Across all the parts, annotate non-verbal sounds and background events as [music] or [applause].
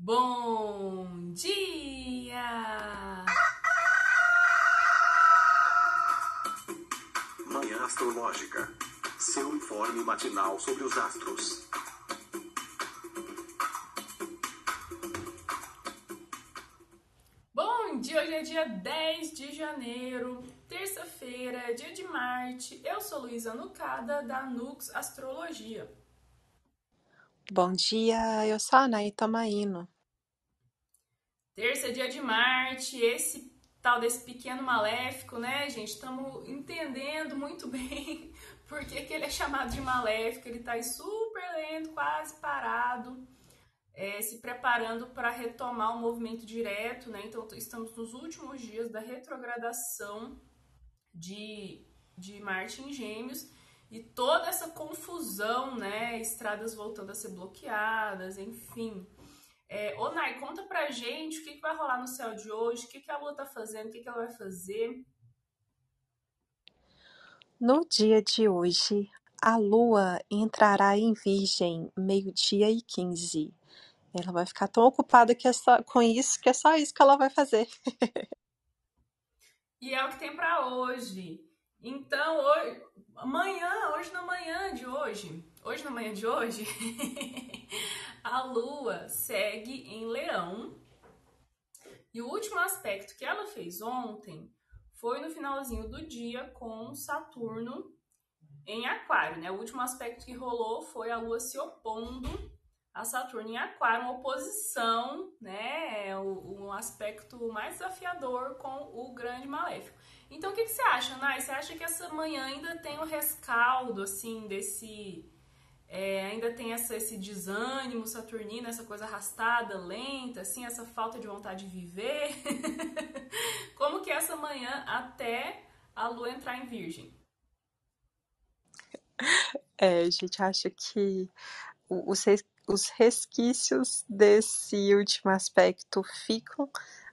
Bom dia! Manhã Astrológica. Seu informe matinal sobre os astros. Bom dia, hoje é dia 10 de janeiro, terça-feira, dia de Marte. Eu sou Luísa Nucada, da Nux Astrologia. Bom dia, eu sou a Anaí Tomaino. Terça dia de Marte, esse tal desse pequeno maléfico, né, gente? Estamos entendendo muito [laughs] bem por que, que ele é chamado de maléfico. Ele está aí super lento, quase parado, é, se preparando para retomar o movimento direto, né? Então, estamos nos últimos dias da retrogradação de, de Marte em Gêmeos e toda essa confusão, né? Estradas voltando a ser bloqueadas, enfim. É, ô Nai, conta pra gente o que, que vai rolar no céu de hoje, o que, que a Lua tá fazendo, o que, que ela vai fazer. No dia de hoje, a Lua entrará em Virgem, meio-dia e 15. Ela vai ficar tão ocupada que é só, com isso que é só isso que ela vai fazer. [laughs] e é o que tem para hoje. Então, hoje, amanhã, hoje na manhã de hoje, hoje na manhã de hoje, [laughs] a Lua segue em Leão. E o último aspecto que ela fez ontem foi no finalzinho do dia com Saturno em Aquário, né? O último aspecto que rolou foi a Lua se opondo a Saturno em Aquário, uma oposição, né? Um aspecto mais desafiador com o grande maléfico. Então, o que, que você acha, Nai? Você acha que essa manhã ainda tem o rescaldo, assim, desse... É, ainda tem essa, esse desânimo saturnino, essa coisa arrastada, lenta, assim, essa falta de vontade de viver? [laughs] Como que é essa manhã até a lua entrar em virgem? É, gente acha que os, os resquícios desse último aspecto ficam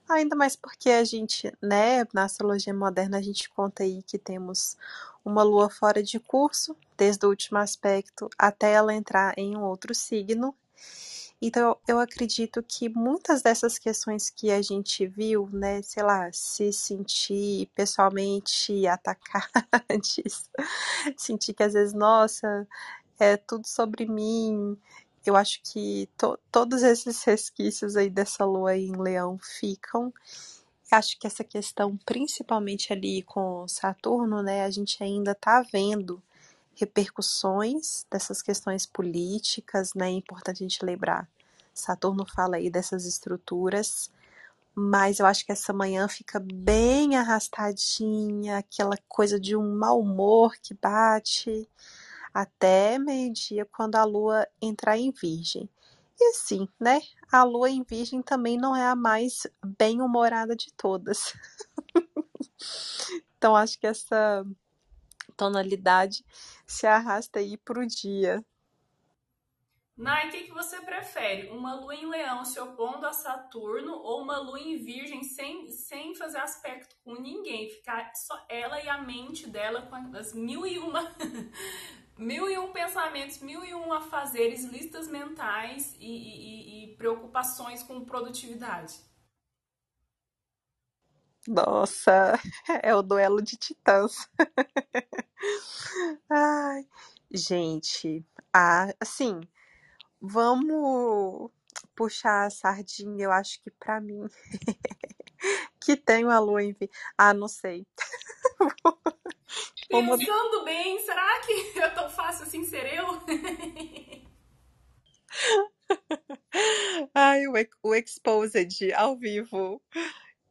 Ainda mais porque a gente, né, na astrologia moderna, a gente conta aí que temos uma lua fora de curso, desde o último aspecto até ela entrar em um outro signo. Então, eu acredito que muitas dessas questões que a gente viu, né, sei lá, se sentir pessoalmente [laughs] atacadas, sentir que às vezes, nossa, é tudo sobre mim, eu acho que to todos esses resquícios aí dessa lua em leão ficam. Acho que essa questão, principalmente ali com Saturno, né, a gente ainda está vendo repercussões dessas questões políticas, né? É importante a gente lembrar. Saturno fala aí dessas estruturas, mas eu acho que essa manhã fica bem arrastadinha, aquela coisa de um mau humor que bate até meio-dia, quando a lua entrar em Virgem. E sim, né? A lua em Virgem também não é a mais bem-humorada de todas. [laughs] então acho que essa tonalidade se arrasta aí pro dia. Nai, o que, que você prefere? Uma lua em leão se opondo a Saturno ou uma lua em virgem sem, sem fazer aspecto com ninguém? Ficar só ela e a mente dela com as mil e uma mil e um pensamentos, mil e um afazeres, listas mentais e, e, e preocupações com produtividade. Nossa, [laughs] é o duelo de titãs. [laughs] Ai, gente, ah, assim, vamos puxar a sardinha, eu acho que para mim, [laughs] que tenho a lua em... Ah, não sei. Pensando bem, será que é tão fácil assim ser eu? [laughs] Ai, o, o Exposed ao vivo.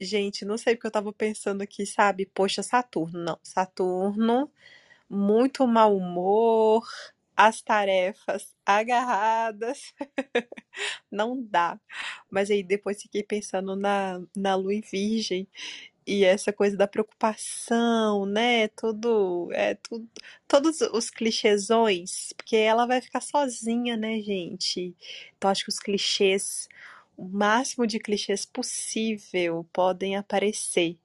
Gente, não sei porque eu tava pensando aqui, sabe? Poxa, Saturno. Não, Saturno, muito mau humor, as tarefas agarradas. [laughs] não dá. Mas aí depois fiquei pensando na, na lua em virgem e essa coisa da preocupação, né? Tudo, é tudo, todos os clichêsões, porque ela vai ficar sozinha, né, gente? Então acho que os clichês, o máximo de clichês possível podem aparecer.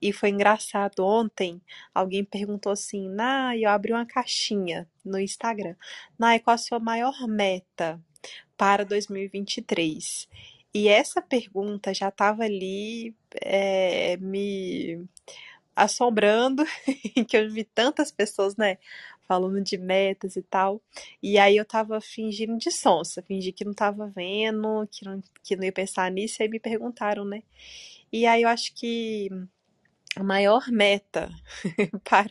E foi engraçado ontem, alguém perguntou assim: "Nai, eu abri uma caixinha no Instagram. Nai, qual a sua maior meta para 2023?" E essa pergunta já estava ali é, me assombrando, [laughs] que eu vi tantas pessoas, né, falando de metas e tal. E aí eu tava fingindo de sonsa, fingi que não tava vendo, que não, que não ia pensar nisso, e aí me perguntaram, né? E aí eu acho que a maior meta [laughs] para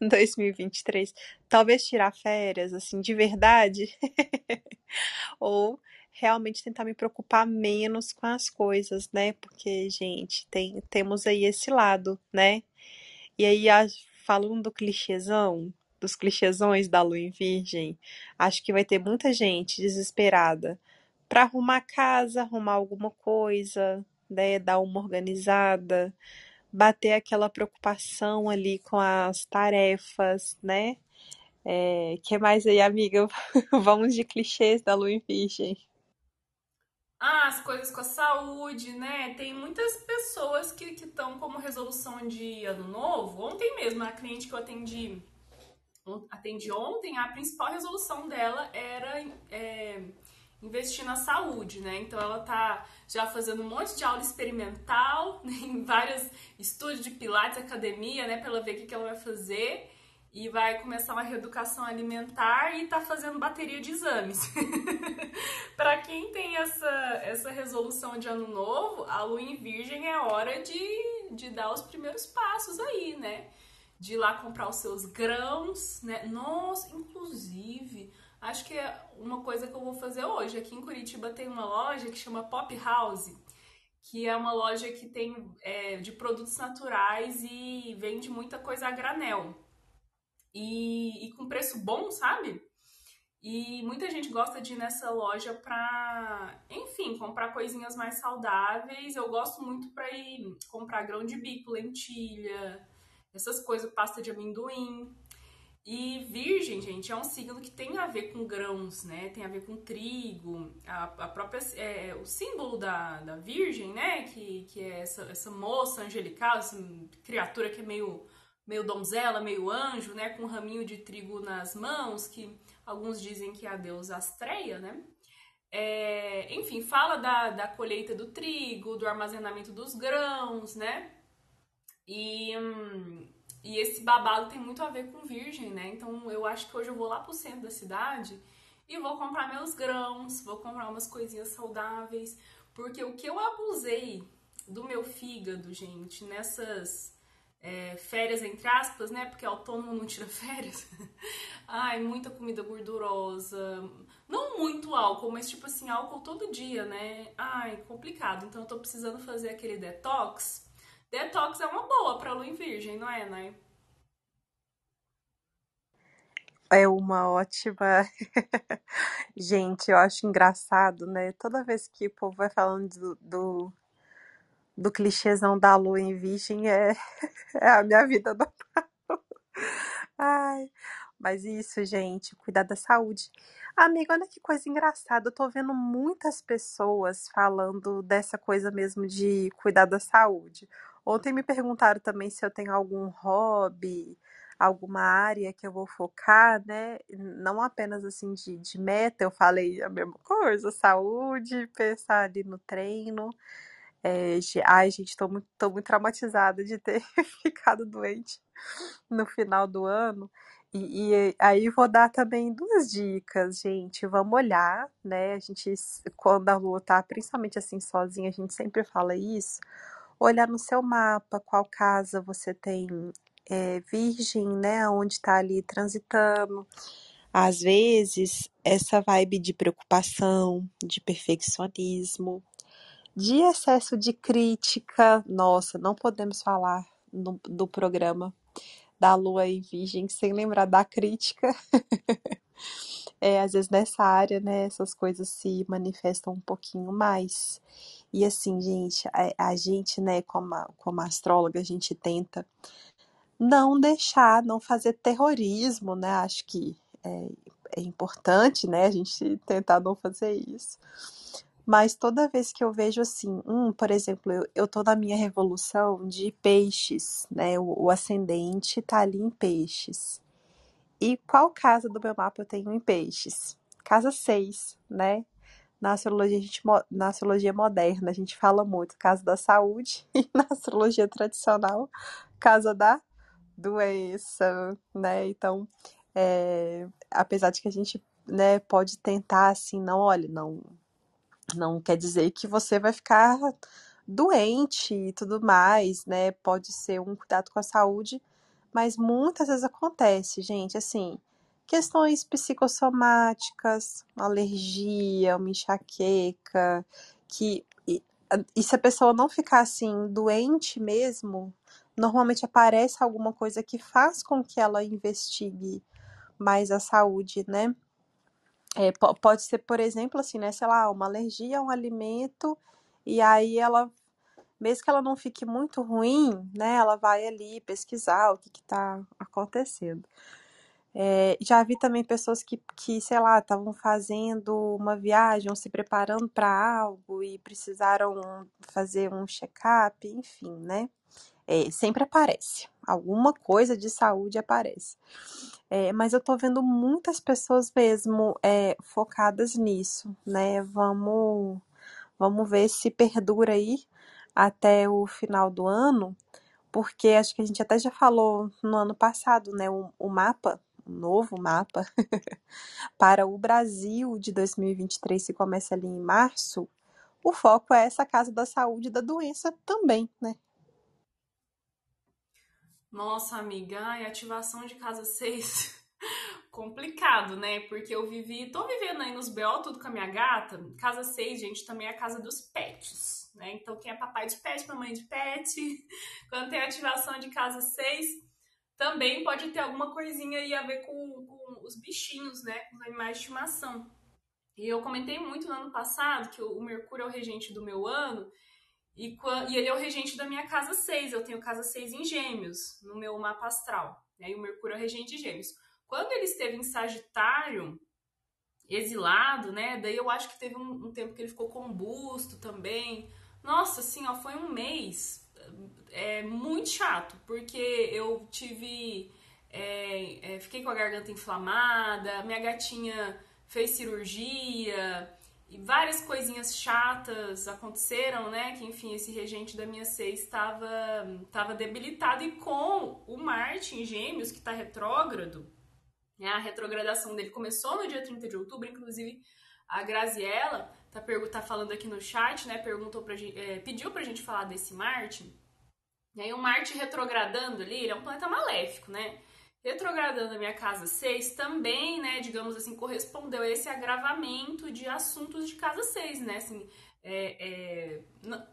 2023, talvez tirar férias, assim, de verdade, [laughs] ou realmente tentar me preocupar menos com as coisas, né? Porque, gente, tem, temos aí esse lado, né? E aí, falando do clichêzão, dos clichêsões da lua em virgem, acho que vai ter muita gente desesperada para arrumar casa, arrumar alguma coisa, né? Dar uma organizada, bater aquela preocupação ali com as tarefas, né? É, que mais aí, amiga? [laughs] Vamos de clichês da lua em virgem. Ah, as coisas com a saúde, né? Tem muitas pessoas que estão como resolução de ano novo. Ontem mesmo, a cliente que eu atendi, atendi ontem, a principal resolução dela era é, investir na saúde, né? Então ela tá já fazendo um monte de aula experimental [laughs] em vários estúdios de pilates, academia, né? Pra ela ver o que, que ela vai fazer e vai começar uma reeducação alimentar e tá fazendo bateria de exames. [laughs] para quem tem essa, essa resolução de ano novo, a lua em virgem é hora de, de dar os primeiros passos aí, né? De ir lá comprar os seus grãos, né? Nossa, inclusive, acho que é uma coisa que eu vou fazer hoje. Aqui em Curitiba tem uma loja que chama Pop House, que é uma loja que tem é, de produtos naturais e vende muita coisa a granel e, e com preço bom, sabe? E muita gente gosta de ir nessa loja pra, enfim, comprar coisinhas mais saudáveis. Eu gosto muito pra ir comprar grão de bico, lentilha, essas coisas, pasta de amendoim. E virgem, gente, é um signo que tem a ver com grãos, né? Tem a ver com trigo. A, a própria, é, o símbolo da, da virgem, né? Que, que é essa, essa moça angelical, essa criatura que é meio meio donzela, meio anjo, né, com um raminho de trigo nas mãos, que alguns dizem que é a deusa Astreia, né? É, enfim, fala da, da colheita do trigo, do armazenamento dos grãos, né? E, hum, e esse babado tem muito a ver com virgem, né? Então eu acho que hoje eu vou lá pro centro da cidade e vou comprar meus grãos, vou comprar umas coisinhas saudáveis, porque o que eu abusei do meu fígado, gente, nessas é, férias entre aspas, né? Porque autônomo não tira [laughs] férias. Ai, muita comida gordurosa. Não muito álcool, mas tipo assim, álcool todo dia, né? Ai, complicado. Então eu tô precisando fazer aquele detox. Detox é uma boa pra lua em virgem, não é, né? É uma ótima. [laughs] Gente, eu acho engraçado, né? Toda vez que o povo vai falando do, do do clichêzão da lua em virgem é, [laughs] é a minha vida normal. [laughs] Ai, mas isso, gente, cuidar da saúde. Amiga, olha que coisa engraçada. Eu tô vendo muitas pessoas falando dessa coisa mesmo de cuidar da saúde. Ontem me perguntaram também se eu tenho algum hobby, alguma área que eu vou focar, né? Não apenas assim de, de meta, eu falei a mesma coisa, saúde, pensar ali no treino. É, ai, gente, tô muito, tô muito traumatizada de ter [laughs] ficado doente no final do ano. E, e, aí vou dar também duas dicas, gente. Vamos olhar, né? A gente, quando a lua tá principalmente assim sozinha, a gente sempre fala isso. Olhar no seu mapa qual casa você tem é, virgem, né? Onde tá ali transitando. Às vezes, essa vibe de preocupação, de perfeccionismo, de excesso de crítica. Nossa, não podemos falar no, do programa da Lua e Virgem sem lembrar da crítica. [laughs] é, às vezes nessa área, né, essas coisas se manifestam um pouquinho mais. E assim, gente, a, a gente, né, como, como astróloga, a gente tenta não deixar, não fazer terrorismo, né? Acho que é, é importante, né, a gente tentar não fazer isso. Mas toda vez que eu vejo assim, por exemplo, eu, eu tô na minha revolução de peixes, né? O, o ascendente tá ali em peixes. E qual casa do meu mapa eu tenho em peixes? Casa 6, né? na astrologia, gente, na astrologia moderna, a gente fala muito casa da saúde, [laughs] e na astrologia tradicional, casa da doença, né? Então, é, apesar de que a gente né, pode tentar assim, não, olha, não, não quer dizer que você vai ficar doente e tudo mais, né? Pode ser um cuidado com a saúde, mas muitas vezes acontece, gente, assim, questões psicossomáticas, alergia, uma enxaqueca, que e, e se a pessoa não ficar assim doente mesmo, normalmente aparece alguma coisa que faz com que ela investigue mais a saúde, né? É, pode ser, por exemplo, assim, né, sei lá, uma alergia a um alimento, e aí ela, mesmo que ela não fique muito ruim, né, ela vai ali pesquisar o que está acontecendo. É, já vi também pessoas que, que sei lá, estavam fazendo uma viagem ou se preparando para algo e precisaram fazer um check-up, enfim, né? É, sempre aparece. Alguma coisa de saúde aparece. É, mas eu tô vendo muitas pessoas mesmo é, focadas nisso, né? Vamos, vamos ver se perdura aí até o final do ano, porque acho que a gente até já falou no ano passado, né? O, o mapa, o novo mapa [laughs] para o Brasil de 2023, que começa ali em março, o foco é essa casa da saúde da doença também, né? Nossa, amiga, ai, ativação de casa 6. [laughs] Complicado, né? Porque eu vivi, tô vivendo aí nos BO tudo com a minha gata. Casa 6, gente, também é a casa dos pets, né? Então, quem é papai de pet, mamãe de pet, [laughs] quando tem ativação de casa 6, também pode ter alguma coisinha aí a ver com, com os bichinhos, né? Com os animais de estimação. E eu comentei muito no ano passado que o Mercúrio é o regente do meu ano e, e, ele é o regente da minha casa 6. Eu tenho casa 6 em Gêmeos, no meu mapa astral. Né? E o Mercúrio é o regente de Gêmeos. Quando ele esteve em Sagitário, exilado, né? Daí eu acho que teve um, um tempo que ele ficou combusto também. Nossa, assim, ó, foi um mês é, muito chato, porque eu tive. É, é, fiquei com a garganta inflamada, minha gatinha fez cirurgia e várias coisinhas chatas aconteceram, né? Que enfim, esse regente da minha seis estava tava debilitado e com o Marte em Gêmeos, que está retrógrado, né? a retrogradação dele começou no dia 30 de outubro, inclusive a Graziella tá, tá falando aqui no chat, né? Perguntou pra gente, é, pediu pra gente falar desse Marte. E aí o Marte retrogradando ali, ele é um planeta maléfico, né? Retrogradando a minha casa 6 também, né, digamos assim, correspondeu a esse agravamento de assuntos de casa 6, né, assim, é, é,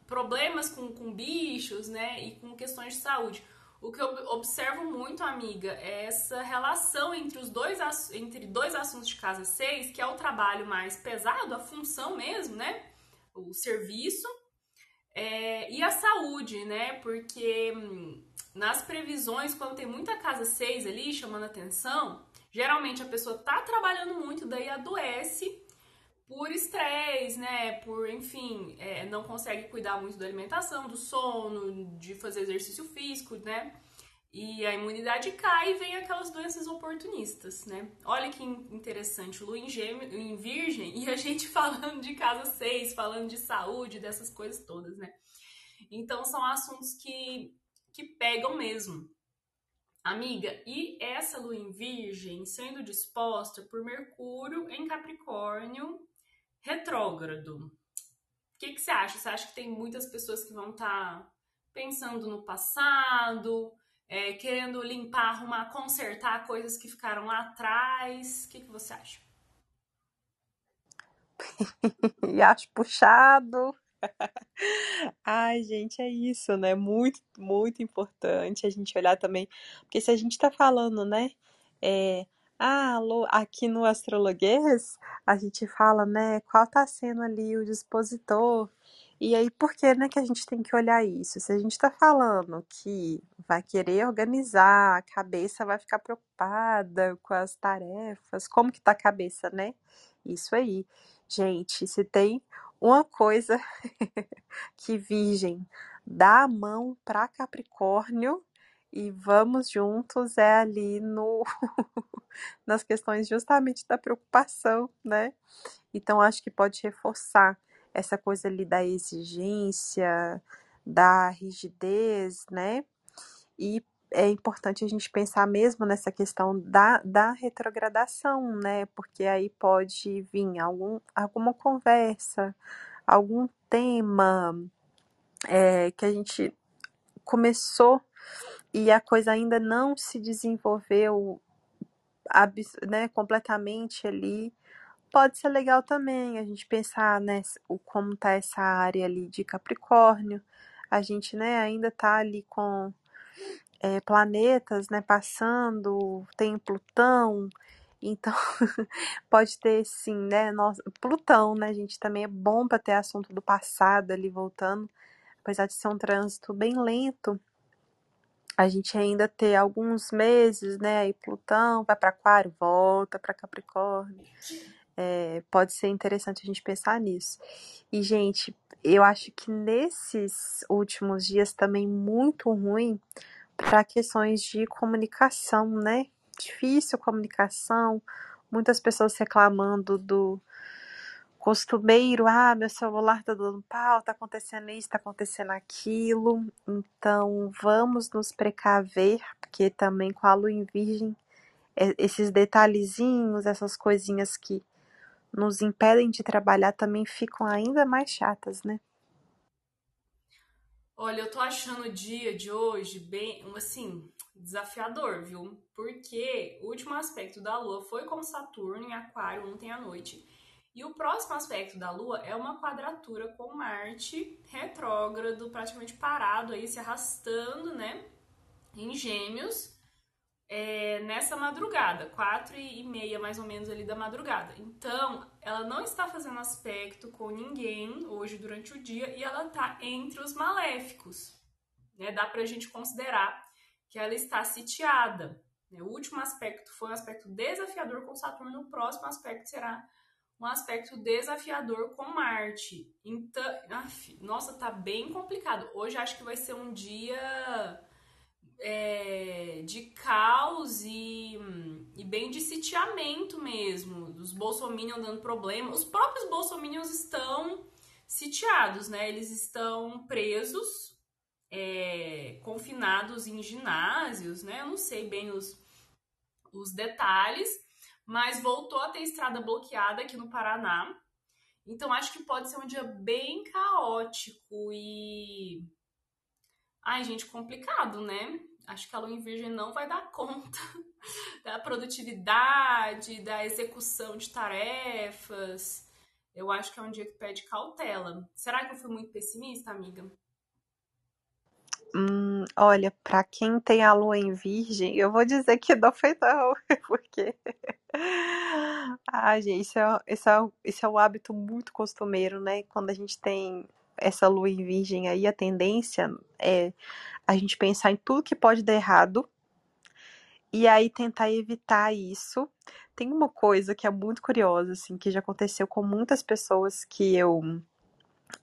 problemas com, com bichos, né, e com questões de saúde. O que eu observo muito, amiga, é essa relação entre os dois, entre dois assuntos de casa 6, que é o trabalho mais pesado, a função mesmo, né, o serviço, é, e a saúde, né, porque hum, nas previsões, quando tem muita casa 6 ali chamando atenção, geralmente a pessoa tá trabalhando muito, daí adoece por estresse, né? Por, enfim, é, não consegue cuidar muito da alimentação, do sono, de fazer exercício físico, né? E a imunidade cai e vem aquelas doenças oportunistas, né? Olha que interessante, lua em, gêmeo, em virgem e a gente [laughs] falando de casa 6, falando de saúde, dessas coisas todas, né? Então são assuntos que que pegam mesmo. Amiga, e essa lua em Virgem sendo disposta por Mercúrio em Capricórnio retrógrado. O que, que você acha? Você acha que tem muitas pessoas que vão estar tá pensando no passado, é, querendo limpar, arrumar, consertar coisas que ficaram lá atrás? O que, que você acha? [laughs] acho puxado. [laughs] Ai, gente, é isso, né? Muito, muito importante a gente olhar também, porque se a gente tá falando, né? É, ah, alô, aqui no Astrologuês, a gente fala, né? Qual tá sendo ali o dispositor? E aí, por que, né, que a gente tem que olhar isso? Se a gente tá falando que vai querer organizar, a cabeça vai ficar preocupada com as tarefas, como que tá a cabeça, né? Isso aí. Gente, se tem uma coisa [laughs] que Virgem dá a mão para Capricórnio e vamos juntos é ali no [laughs] nas questões justamente da preocupação, né? Então, acho que pode reforçar essa coisa ali da exigência, da rigidez, né? E é importante a gente pensar mesmo nessa questão da, da retrogradação, né? Porque aí pode vir algum, alguma conversa, algum tema é, que a gente começou e a coisa ainda não se desenvolveu né, completamente ali. Pode ser legal também a gente pensar né, o, como tá essa área ali de Capricórnio. A gente né, ainda tá ali com é, planetas né, passando, tem Plutão, então [laughs] pode ter sim, né? Nossa, Plutão, né, gente, também é bom para ter assunto do passado ali voltando, apesar de ser um trânsito bem lento. A gente ainda ter alguns meses, né? Aí Plutão vai para Aquário, volta para Capricórnio. É, pode ser interessante a gente pensar nisso. E, gente, eu acho que nesses últimos dias também muito ruim para questões de comunicação, né? Difícil comunicação, muitas pessoas reclamando do costumeiro, ah, meu celular tá dando pau, tá acontecendo isso, tá acontecendo aquilo. Então, vamos nos precaver, porque também com a lua em virgem, é, esses detalhezinhos, essas coisinhas que nos impedem de trabalhar também ficam ainda mais chatas, né? Olha, eu tô achando o dia de hoje bem, assim, desafiador, viu? Porque o último aspecto da Lua foi com Saturno em Aquário ontem à noite. E o próximo aspecto da Lua é uma quadratura com Marte retrógrado, praticamente parado aí, se arrastando, né? Em Gêmeos é, nessa madrugada, quatro e meia mais ou menos ali da madrugada. Então, ela não está fazendo aspecto com ninguém hoje durante o dia e ela está entre os maléficos. Né? Dá para a gente considerar que ela está sitiada. Né? O último aspecto foi um aspecto desafiador com Saturno, o próximo aspecto será um aspecto desafiador com Marte. Então, af, nossa, tá bem complicado. Hoje acho que vai ser um dia é, de caos e, e, bem de sitiamento mesmo, dos bolsominions dando problema. Os próprios bolsominions estão sitiados, né? Eles estão presos, é, confinados em ginásios, né? Eu não sei bem os, os detalhes, mas voltou a ter estrada bloqueada aqui no Paraná. Então acho que pode ser um dia bem caótico e Ai, gente, complicado, né? Acho que a lua em virgem não vai dar conta [laughs] da produtividade, da execução de tarefas. Eu acho que é um dia que pede cautela. Será que eu fui muito pessimista, amiga? Hum, olha, para quem tem a lua em virgem, eu vou dizer que não foi não, [laughs] porque ah, gente, isso é, isso, é, isso é um hábito muito costumeiro, né? Quando a gente tem essa lua em virgem aí, a tendência é a gente pensar em tudo que pode dar errado e aí tentar evitar isso. Tem uma coisa que é muito curiosa, assim, que já aconteceu com muitas pessoas que eu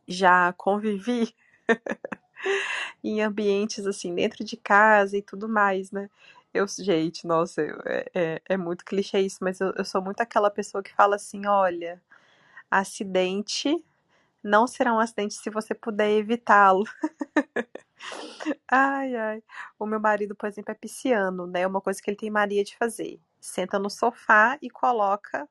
já convivi [laughs] em ambientes assim, dentro de casa e tudo mais, né? Eu, gente, nossa, é, é, é muito clichê isso, mas eu, eu sou muito aquela pessoa que fala assim: olha, acidente não será um acidente se você puder evitá-lo. [laughs] ai, ai. O meu marido, por exemplo, é pisciano, né? É uma coisa que ele tem mania de fazer. Senta no sofá e coloca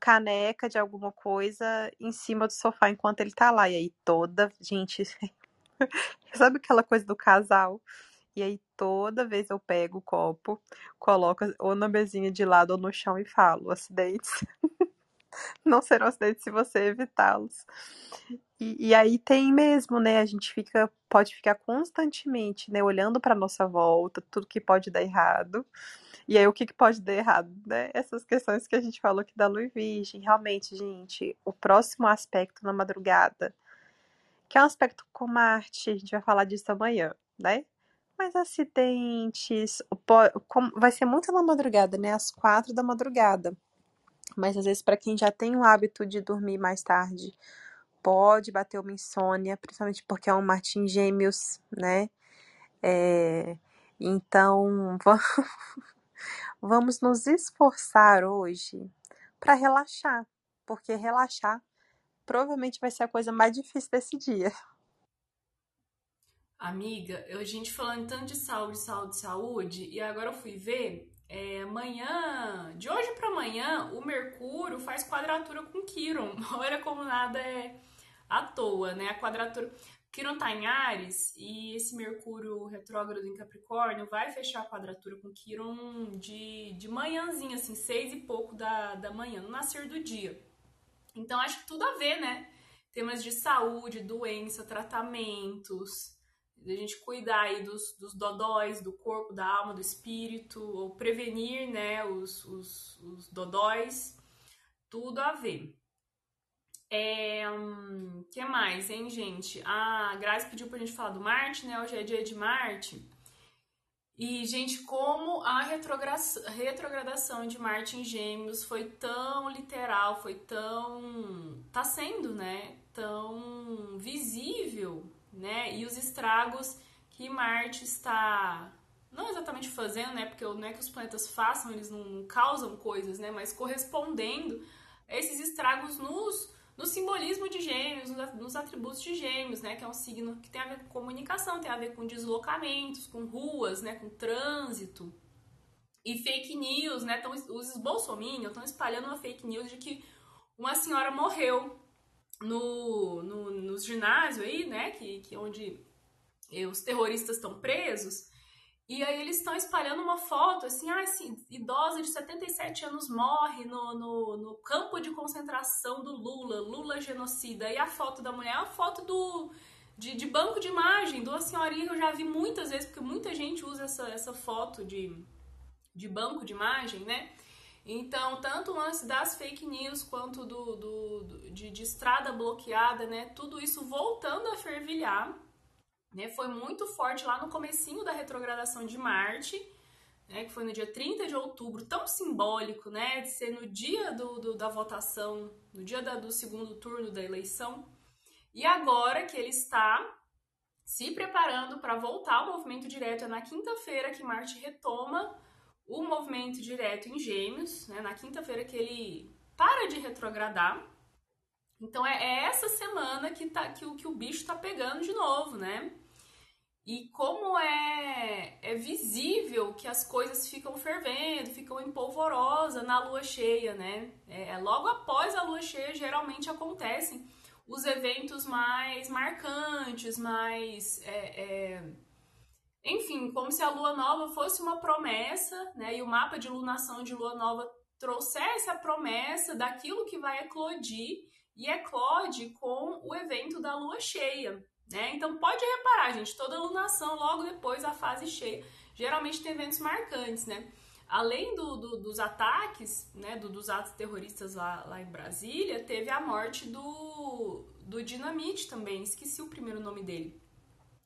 caneca de alguma coisa em cima do sofá enquanto ele tá lá. E aí toda, gente, [laughs] sabe aquela coisa do casal? E aí toda vez eu pego o copo, coloco ou na mesinha de lado ou no chão e falo, acidentes [laughs] não serão acidentes se você evitá-los. E, e, aí tem mesmo, né? A gente fica, pode ficar constantemente, né, olhando para nossa volta, tudo que pode dar errado. E aí o que, que pode dar errado, né? Essas questões que a gente falou aqui da lua virgem. Realmente, gente, o próximo aspecto na madrugada, que é um aspecto com Marte, a gente vai falar disso amanhã, né? Mas acidentes, vai ser muito na madrugada, né? Às quatro da madrugada. Mas às vezes, para quem já tem o hábito de dormir mais tarde, pode bater uma insônia, principalmente porque é um Martim Gêmeos, né? É, então, [laughs] vamos nos esforçar hoje para relaxar, porque relaxar provavelmente vai ser a coisa mais difícil desse dia. Amiga, a gente falando tanto de saúde, saúde, saúde, e agora eu fui ver, é, amanhã, de hoje para amanhã, o Mercúrio faz quadratura com Quiron. [laughs] Olha como nada é à toa, né? A quadratura. Quiron tá em Ares e esse Mercúrio retrógrado em Capricórnio vai fechar a quadratura com Quiron de, de manhãzinha, assim, seis e pouco da, da manhã, no nascer do dia. Então acho que tudo a ver, né? Temas de saúde, doença, tratamentos, a gente cuidar aí dos, dos dodóis do corpo, da alma, do espírito, ou prevenir, né, os, os, os dodóis, tudo a ver. É, hum, que mais, hein, gente? A Grazi pediu pra gente falar do Marte, né? Hoje é dia de Marte. E, gente, como a retrogradação de Marte em Gêmeos foi tão literal, foi tão. tá sendo, né? Tão visível, né? E os estragos que Marte está. Não exatamente fazendo, né? Porque não é que os planetas façam, eles não causam coisas, né? Mas correspondendo a esses estragos nos no simbolismo de gêmeos, nos atributos de gêmeos, né, que é um signo que tem a ver com comunicação, tem a ver com deslocamentos, com ruas, né, com trânsito. E fake news, né, tão, os bolsominions estão espalhando uma fake news de que uma senhora morreu no, nos ginásios aí, né, que, que onde os terroristas estão presos, e aí eles estão espalhando uma foto, assim, ah, assim, idosa de 77 anos morre no, no, no, campo de concentração do Lula, Lula genocida. E a foto da mulher é a foto do, de, de banco de imagem, de uma senhorinha que eu já vi muitas vezes, porque muita gente usa essa, essa foto de, de banco de imagem, né? Então, tanto o lance das fake news quanto do, do, do de, de estrada bloqueada, né? Tudo isso voltando a fervilhar né? Foi muito forte lá no comecinho da retrogradação de Marte, né, que foi no dia 30 de outubro, tão simbólico, né, de ser no dia do, do da votação, no dia da, do segundo turno da eleição. E agora que ele está se preparando para voltar ao movimento direto, é na quinta-feira que Marte retoma o movimento direto em Gêmeos, né, na quinta-feira que ele para de retrogradar. Então é, é essa semana que, tá, que, o, que o bicho tá pegando de novo, né? E como é, é visível que as coisas ficam fervendo, ficam em polvorosa na lua cheia, né? É, logo após a lua cheia, geralmente acontecem os eventos mais marcantes, mais. É, é, enfim, como se a lua nova fosse uma promessa, né? E o mapa de lunação de lua nova trouxesse a promessa daquilo que vai eclodir e eclode com o evento da lua cheia. Né? Então pode reparar, gente, toda lunação logo depois da fase cheia, geralmente tem eventos marcantes, né? Além do, do, dos ataques, né, do, dos atos terroristas lá, lá em Brasília, teve a morte do, do Dinamite também, esqueci o primeiro nome dele.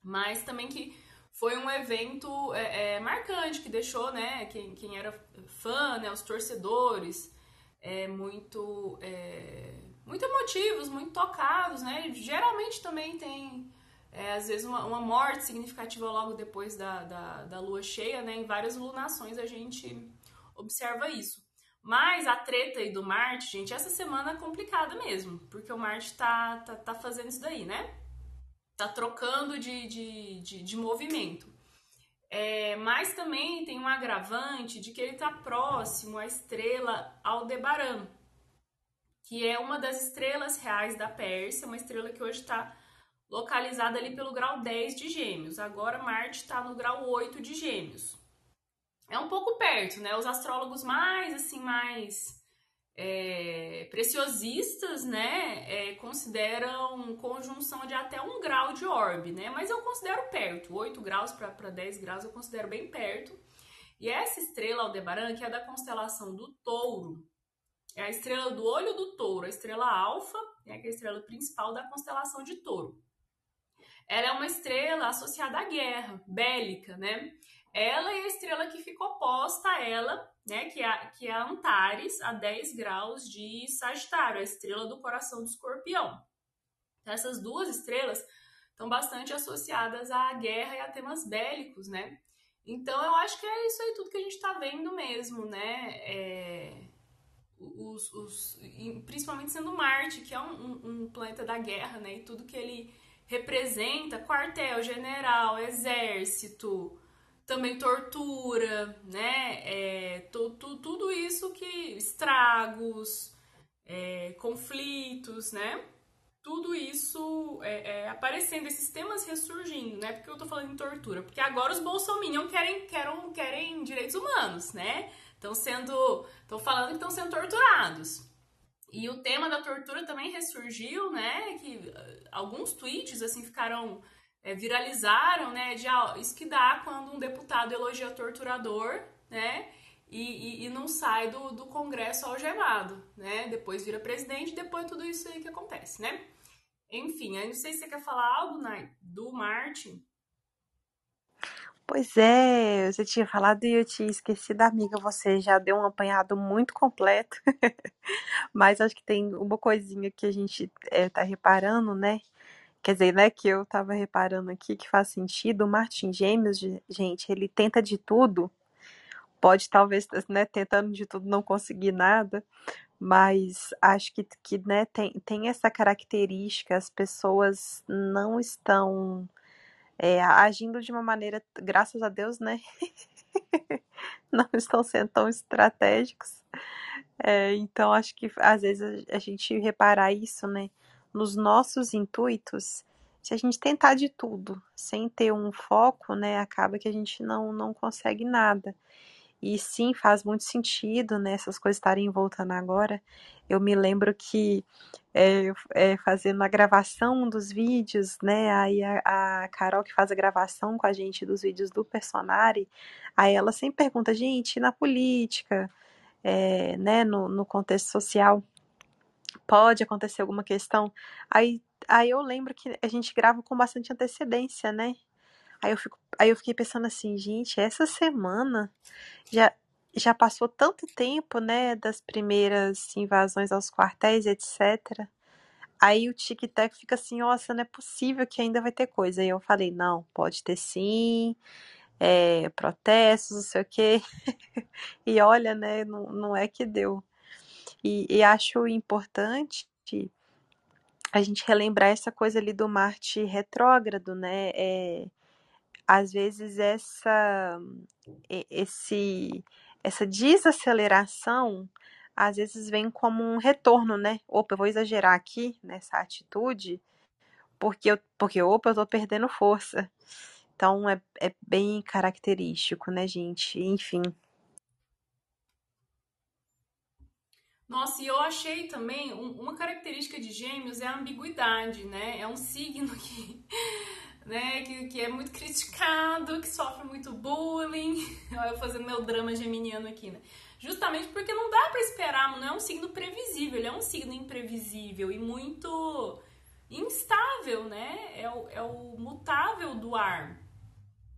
Mas também que foi um evento é, é, marcante, que deixou, né, quem, quem era fã, né, os torcedores, é, muito é, muito emotivos, muito tocados, né? Geralmente também tem, é, às vezes, uma, uma, morte significativa logo depois da, da, da, lua cheia, né? Em várias lunações a gente observa isso. Mas a treta aí do Marte, gente, essa semana é complicada mesmo, porque o Marte tá, tá, tá fazendo isso daí, né? Tá trocando de, de, de, de movimento. É, mas também tem um agravante de que ele está próximo à estrela Aldebaran, que é uma das estrelas reais da Pérsia, uma estrela que hoje está localizada ali pelo grau 10 de Gêmeos. Agora Marte está no grau 8 de Gêmeos. É um pouco perto, né? Os astrólogos mais assim, mais é, preciosistas, né, é, consideram conjunção de até um grau de orbe, né? Mas eu considero perto, 8 graus para 10 graus eu considero bem perto. E essa estrela Aldebaran, que é da constelação do Touro, é a estrela do olho do touro, a estrela alfa, é a estrela principal da constelação de touro. Ela é uma estrela associada à guerra, bélica, né? Ela é a estrela que fica oposta a ela, né? Que é, que é Antares, a 10 graus de Sagitário, a estrela do coração do escorpião. Então, essas duas estrelas estão bastante associadas à guerra e a temas bélicos, né? Então eu acho que é isso aí tudo que a gente está vendo mesmo, né? É os, os, principalmente sendo Marte, que é um, um, planeta da guerra, né? E tudo que ele representa, quartel, general, exército, também tortura, né? É, to, to, tudo isso que estragos, é, conflitos, né? Tudo isso é, é, aparecendo, esses temas ressurgindo, né? Porque eu tô falando em tortura? Porque agora os bolsominions querem, querem, querem direitos humanos, né? Estão sendo. Estão falando que estão sendo torturados. E o tema da tortura também ressurgiu, né? Que uh, alguns tweets assim ficaram. É, viralizaram, né? De ah, isso que dá quando um deputado elogia torturador, né? E, e, e, não sai do, do Congresso algemado, né? Depois vira presidente, depois tudo isso aí que acontece, né? Enfim, aí não sei se você quer falar algo, Nai, do Martin. Pois é, você tinha falado e eu tinha esquecido, amiga. Você já deu um apanhado muito completo, [laughs] mas acho que tem uma coisinha que a gente é, tá reparando, né? Quer dizer, né, que eu tava reparando aqui que faz sentido. O Martin Gêmeos, gente, ele tenta de tudo. Pode talvez, né, tentando de tudo não conseguir nada, mas acho que, que né, tem, tem essa característica, as pessoas não estão é, agindo de uma maneira, graças a Deus, né? [laughs] não estão sendo tão estratégicos. É, então, acho que às vezes a gente reparar isso, né? Nos nossos intuitos, se a gente tentar de tudo sem ter um foco, né? Acaba que a gente não, não consegue nada. E sim, faz muito sentido, né? Essas coisas estarem voltando agora. Eu me lembro que é, é, fazendo a gravação dos vídeos, né? Aí a, a, Carol que faz a gravação com a gente dos vídeos do Personari, aí ela sempre pergunta, gente, na política, é, né? No, no contexto social, pode acontecer alguma questão? Aí, aí eu lembro que a gente grava com bastante antecedência, né? Aí eu, fico, aí eu fiquei pensando assim, gente, essa semana já, já passou tanto tempo, né, das primeiras invasões aos quartéis, etc. Aí o tic-tac fica assim, nossa, não é possível que ainda vai ter coisa. Aí eu falei, não, pode ter sim, é, protestos, não sei o quê. [laughs] e olha, né, não, não é que deu. E, e acho importante a gente relembrar essa coisa ali do Marte retrógrado, né? É, às vezes essa esse essa desaceleração às vezes vem como um retorno, né? Opa, eu vou exagerar aqui nessa atitude, porque eu, porque opa, eu tô perdendo força. Então é, é bem característico, né, gente? Enfim. Nossa, e eu achei também um, uma característica de gêmeos é a ambiguidade, né? É um signo que [laughs] né, que, que é muito criticado, que sofre muito bullying. [laughs] Eu fazendo meu drama geminiano aqui, né? Justamente porque não dá para esperar, não é um signo previsível, ele é um signo imprevisível e muito instável, né? É o, é o mutável do ar.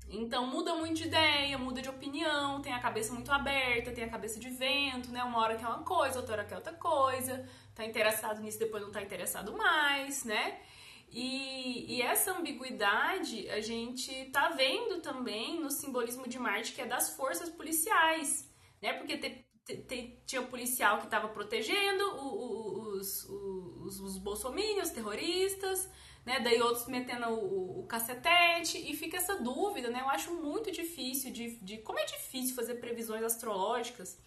Então muda muito de ideia, muda de opinião, tem a cabeça muito aberta, tem a cabeça de vento, né? Uma hora quer uma coisa, outra hora quer outra coisa, tá interessado nisso, depois não tá interessado mais, né? E, e, essa ambiguidade a gente tá vendo também no simbolismo de Marte, que é das forças policiais, né? Porque te, te, te, tinha o policial que estava protegendo os, os, os bolsominions, terroristas, né? Daí outros metendo o, o, cacetete, e fica essa dúvida, né? Eu acho muito difícil de, de como é difícil fazer previsões astrológicas,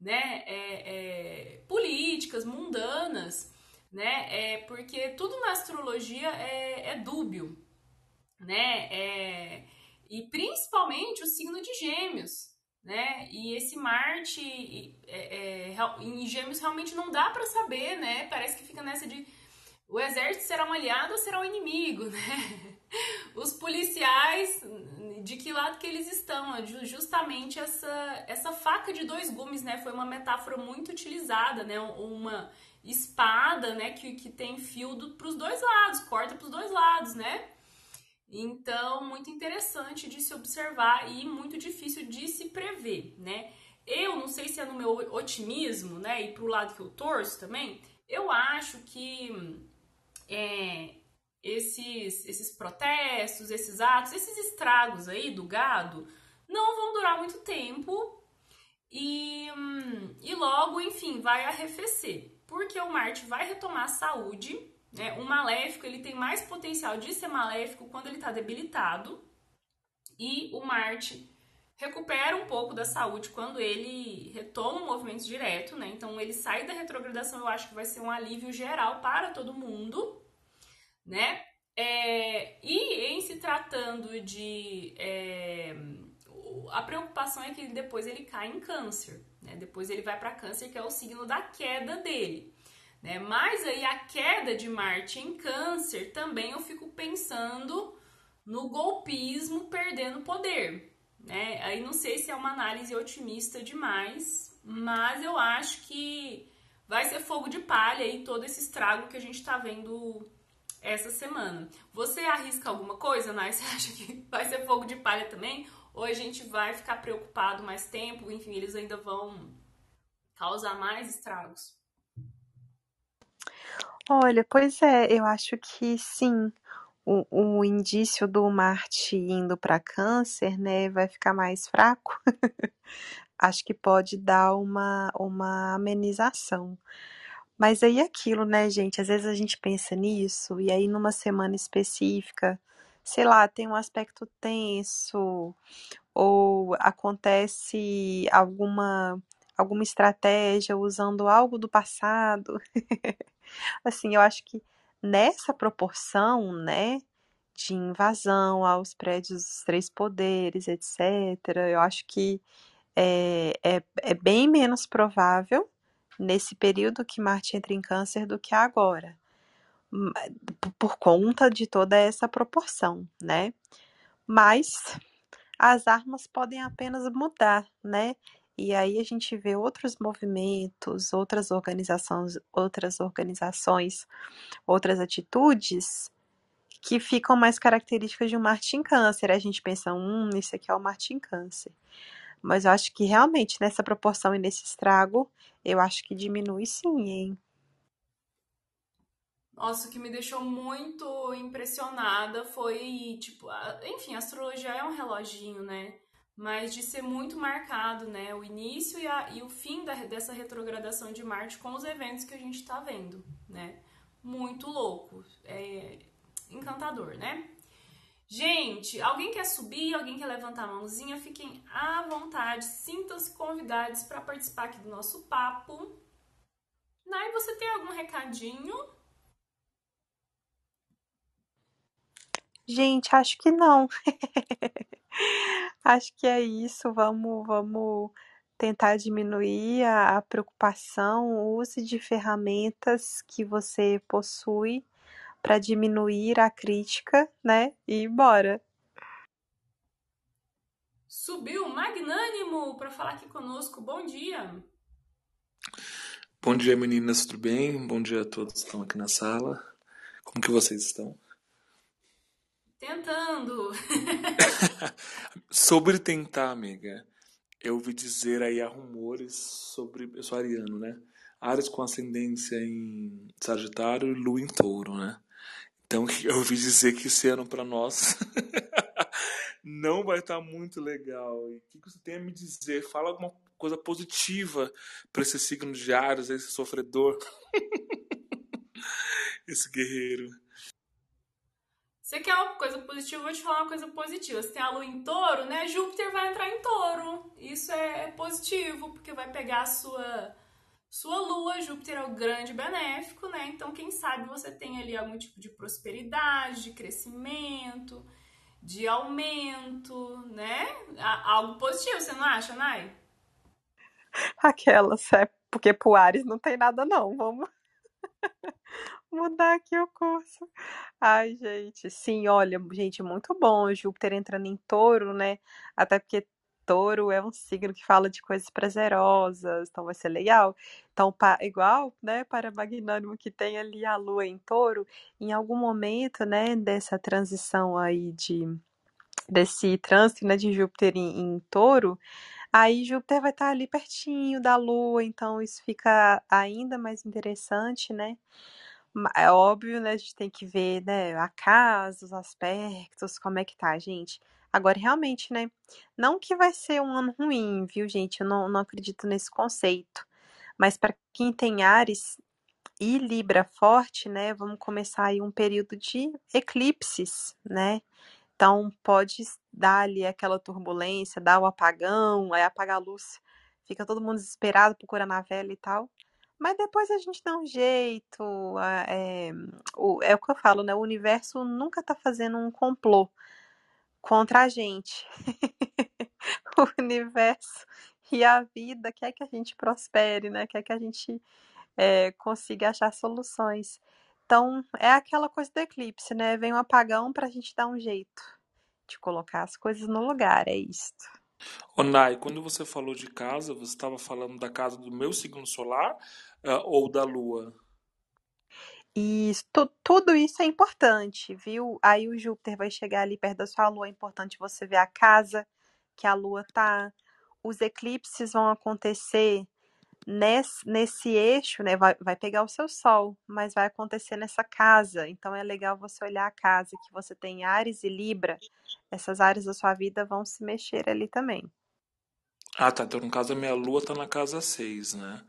né? É, é, políticas, mundanas né? É porque tudo na astrologia é, é dúbio, né? É, e principalmente o signo de Gêmeos, né? E esse Marte é, é, em Gêmeos realmente não dá para saber, né? Parece que fica nessa de o exército será um aliado ou será um inimigo, né? [laughs] Os policiais, de que lado que eles estão? É justamente essa, essa faca de dois gumes, né? Foi uma metáfora muito utilizada, né? Uma espada, né, que, que tem fio para os dois lados, corta para os dois lados, né? Então, muito interessante de se observar e muito difícil de se prever, né? Eu não sei se é no meu otimismo, né, e pro lado que eu torço também, eu acho que é, esses, esses protestos, esses atos, esses estragos aí do gado não vão durar muito tempo e, hum, e logo, enfim, vai arrefecer. Porque o Marte vai retomar a saúde, né? O maléfico ele tem mais potencial de ser maléfico quando ele está debilitado. E o Marte recupera um pouco da saúde quando ele retoma o movimento direto, né? Então ele sai da retrogradação, eu acho que vai ser um alívio geral para todo mundo, né? É, e em se tratando de. É, a preocupação é que depois ele cai em câncer, né? Depois ele vai para câncer, que é o signo da queda dele. Né? Mas aí a queda de Marte em câncer também eu fico pensando no golpismo perdendo poder. Né? Aí não sei se é uma análise otimista demais, mas eu acho que vai ser fogo de palha aí todo esse estrago que a gente está vendo essa semana. Você arrisca alguma coisa, Nai? [laughs] Você acha que vai ser fogo de palha também? Ou a gente vai ficar preocupado mais tempo? Enfim, eles ainda vão causar mais estragos? Olha, pois é, eu acho que sim. O, o indício do Marte indo para Câncer, né, vai ficar mais fraco. [laughs] acho que pode dar uma, uma amenização. Mas aí é aquilo, né, gente? Às vezes a gente pensa nisso e aí numa semana específica, sei lá, tem um aspecto tenso ou acontece alguma alguma estratégia usando algo do passado. [laughs] assim, eu acho que nessa proporção, né, de invasão aos prédios dos três poderes, etc., eu acho que é, é, é bem menos provável nesse período que Marte entra em câncer do que agora, hum, por conta de toda essa proporção, né? Mas as armas podem apenas mudar, né? E aí a gente vê outros movimentos, outras organizações, outras organizações, outras atitudes que ficam mais características de um Marte em Câncer. A gente pensa, hum, isso aqui é o Marte em Câncer. Mas eu acho que realmente nessa proporção e nesse estrago, eu acho que diminui sim, hein? Nossa, o que me deixou muito impressionada foi, tipo, a, enfim, a astrologia é um reloginho, né? Mas de ser muito marcado, né? O início e, a, e o fim da, dessa retrogradação de Marte com os eventos que a gente tá vendo, né? Muito louco. É encantador, né? Gente, alguém quer subir? Alguém quer levantar a mãozinha? Fiquem à vontade, sintam-se convidados para participar aqui do nosso papo. Nai, você tem algum recadinho? Gente, acho que não. [laughs] acho que é isso. Vamos, vamos tentar diminuir a, a preocupação. Use de ferramentas que você possui para diminuir a crítica, né? E bora. Subiu magnânimo para falar aqui conosco. Bom dia. Bom dia, meninas, tudo bem? Bom dia a todos que estão aqui na sala. Como que vocês estão? Tentando. [laughs] sobre tentar, amiga. Eu ouvi dizer aí há rumores sobre. Eu sou ariano, né? Ares com ascendência em Sagitário e Lua em Touro, né? Então [laughs] eu ouvi dizer que esse ano para nós [laughs] não vai estar tá muito legal. E o que você tem a me dizer? Fala alguma coisa positiva para esse signo de Ares, esse sofredor, [laughs] esse guerreiro. Você quer uma coisa positiva? Eu vou te falar uma coisa positiva. Você tem a lua em touro, né? Júpiter vai entrar em touro. Isso é positivo, porque vai pegar a sua sua lua, Júpiter é o grande benéfico, né? Então, quem sabe você tem ali algum tipo de prosperidade, de crescimento, de aumento, né? Algo positivo, você não acha, Nai? Aquelas, é porque pro Ares não tem nada não, vamos [laughs] mudar aqui o curso. Ai, gente, sim, olha, gente, muito bom Júpiter entrando em touro, né? Até porque touro é um signo que fala de coisas prazerosas, então vai ser legal. Então, igual, né, para Magnânimo que tem ali a lua em touro, em algum momento, né, dessa transição aí de desse trânsito né, de Júpiter em, em touro, aí Júpiter vai estar ali pertinho da lua, então isso fica ainda mais interessante, né? É óbvio, né? A gente tem que ver, né, a casa, os aspectos, como é que tá, gente. Agora, realmente, né? Não que vai ser um ano ruim, viu, gente? Eu não, não acredito nesse conceito. Mas para quem tem Ares e Libra forte, né? Vamos começar aí um período de eclipses, né? Então pode dar ali aquela turbulência, dar o apagão, aí apagar a luz, fica todo mundo desesperado procurando a vela e tal. Mas depois a gente dá um jeito. É, o, é o que eu falo, né? O universo nunca tá fazendo um complô contra a gente. [laughs] o universo e a vida quer que a gente prospere, né? Quer que a gente é, consiga achar soluções. Então, é aquela coisa do eclipse, né? Vem um apagão para a gente dar um jeito de colocar as coisas no lugar, é isto. Ô, Nai, quando você falou de casa, você estava falando da casa do meu signo solar uh, ou da lua? Isso, tu, tudo isso é importante, viu? Aí o Júpiter vai chegar ali perto da sua lua, é importante você ver a casa que a lua tá. Os eclipses vão acontecer nesse, nesse eixo, né, vai, vai pegar o seu sol, mas vai acontecer nessa casa. Então é legal você olhar a casa que você tem Ares e Libra. Essas áreas da sua vida vão se mexer ali também. Ah, tá. Então, no caso, a minha lua tá na casa 6, né?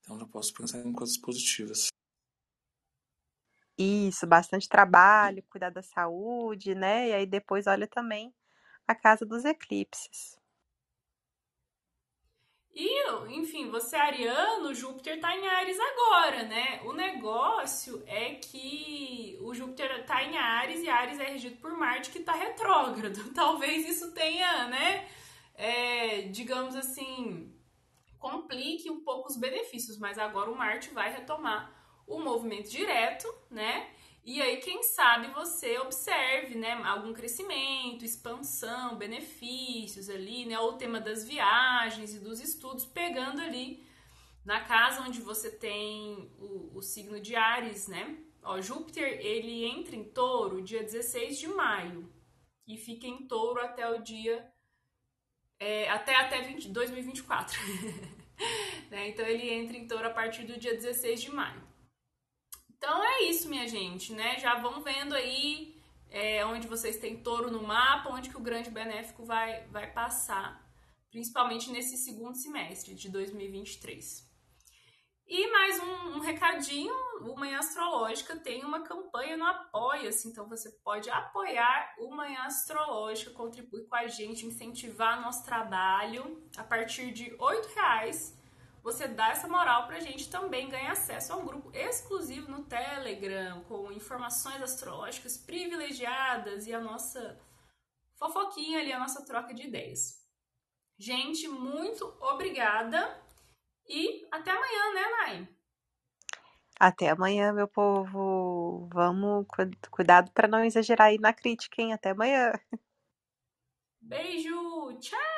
Então, eu posso pensar em coisas positivas. Isso, bastante trabalho, cuidar da saúde, né? E aí depois olha também a casa dos eclipses. E, enfim, você é ariano, Júpiter tá em Ares agora, né? O negócio é que o Júpiter tá em Ares e Ares é regido por Marte que tá retrógrado. [laughs] Talvez isso tenha, né? É, digamos assim, complique um pouco os benefícios, mas agora o Marte vai retomar o movimento direto, né? E aí, quem sabe você observe, né, algum crescimento, expansão, benefícios ali, né, ou o tema das viagens e dos estudos, pegando ali na casa onde você tem o, o signo de Ares, né? Ó, Júpiter, ele entra em touro dia 16 de maio e fica em touro até o dia, é, até, até 20, 2024. [laughs] né? Então, ele entra em touro a partir do dia 16 de maio. Então é isso, minha gente, né? Já vão vendo aí é, onde vocês têm touro no mapa, onde que o grande benéfico vai, vai passar, principalmente nesse segundo semestre de 2023. E mais um, um recadinho, o Manhã Astrológica tem uma campanha no Apoia-se, então você pode apoiar o Manhã Astrológica, contribuir com a gente, incentivar nosso trabalho a partir de R$ reais você dá essa moral pra gente também ganhar acesso a um grupo exclusivo no Telegram, com informações astrológicas privilegiadas e a nossa fofoquinha ali, a nossa troca de ideias. Gente, muito obrigada e até amanhã, né, Nai? Até amanhã, meu povo. Vamos, cuidado para não exagerar aí na crítica, hein? Até amanhã. Beijo, tchau!